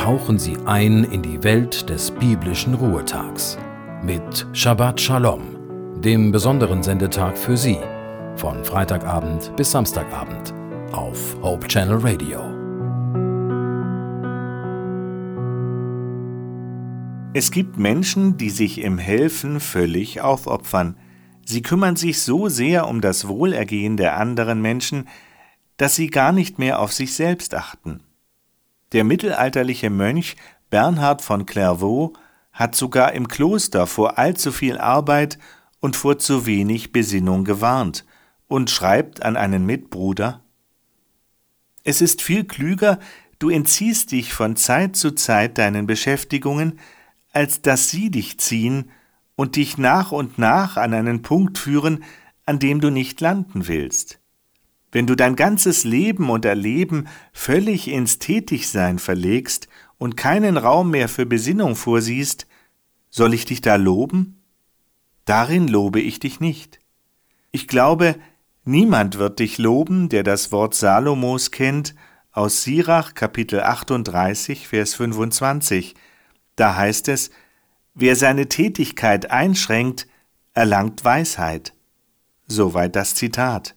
tauchen Sie ein in die Welt des biblischen Ruhetags mit Shabbat Shalom, dem besonderen Sendetag für Sie, von Freitagabend bis Samstagabend auf Hope Channel Radio. Es gibt Menschen, die sich im Helfen völlig aufopfern. Sie kümmern sich so sehr um das Wohlergehen der anderen Menschen, dass sie gar nicht mehr auf sich selbst achten. Der mittelalterliche Mönch Bernhard von Clairvaux hat sogar im Kloster vor allzu viel Arbeit und vor zu wenig Besinnung gewarnt und schreibt an einen Mitbruder Es ist viel klüger, du entziehst dich von Zeit zu Zeit deinen Beschäftigungen, als dass sie dich ziehen und dich nach und nach an einen Punkt führen, an dem du nicht landen willst. Wenn du dein ganzes Leben und Erleben völlig ins Tätigsein verlegst und keinen Raum mehr für Besinnung vorsiehst, soll ich dich da loben? Darin lobe ich dich nicht. Ich glaube, niemand wird dich loben, der das Wort Salomos kennt, aus Sirach Kapitel 38, Vers 25. Da heißt es, wer seine Tätigkeit einschränkt, erlangt Weisheit. Soweit das Zitat.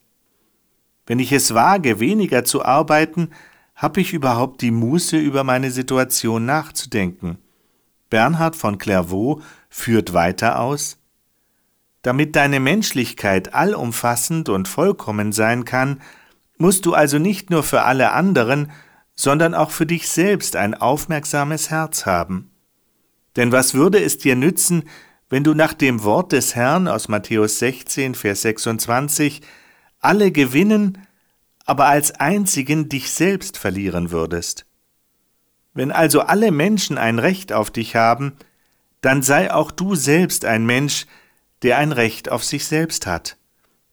Wenn ich es wage, weniger zu arbeiten, habe ich überhaupt die Muße, über meine Situation nachzudenken. Bernhard von Clairvaux führt weiter aus, damit deine Menschlichkeit allumfassend und vollkommen sein kann, musst du also nicht nur für alle anderen, sondern auch für dich selbst ein aufmerksames Herz haben. Denn was würde es dir nützen, wenn du nach dem Wort des Herrn aus Matthäus 16, Vers 26 alle gewinnen, aber als einzigen dich selbst verlieren würdest. Wenn also alle Menschen ein Recht auf dich haben, dann sei auch du selbst ein Mensch, der ein Recht auf sich selbst hat.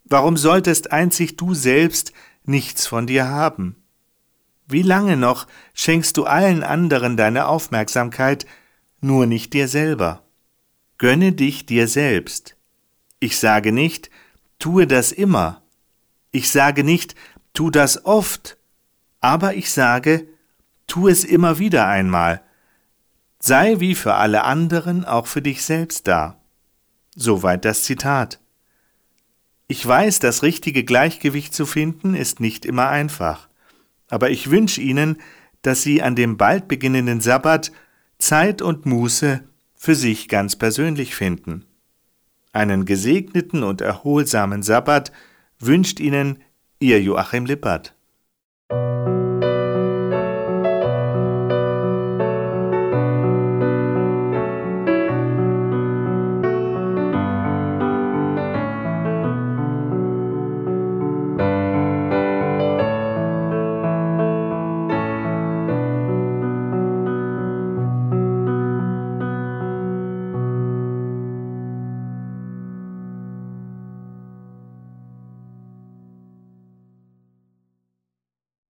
Warum solltest einzig du selbst nichts von dir haben? Wie lange noch schenkst du allen anderen deine Aufmerksamkeit, nur nicht dir selber? Gönne dich dir selbst. Ich sage nicht, tue das immer, ich sage nicht, tu das oft, aber ich sage, tu es immer wieder einmal. Sei wie für alle anderen auch für dich selbst da. Soweit das Zitat. Ich weiß, das richtige Gleichgewicht zu finden ist nicht immer einfach, aber ich wünsche Ihnen, dass Sie an dem bald beginnenden Sabbat Zeit und Muße für sich ganz persönlich finden. Einen gesegneten und erholsamen Sabbat wünscht Ihnen Ihr Joachim Lippert.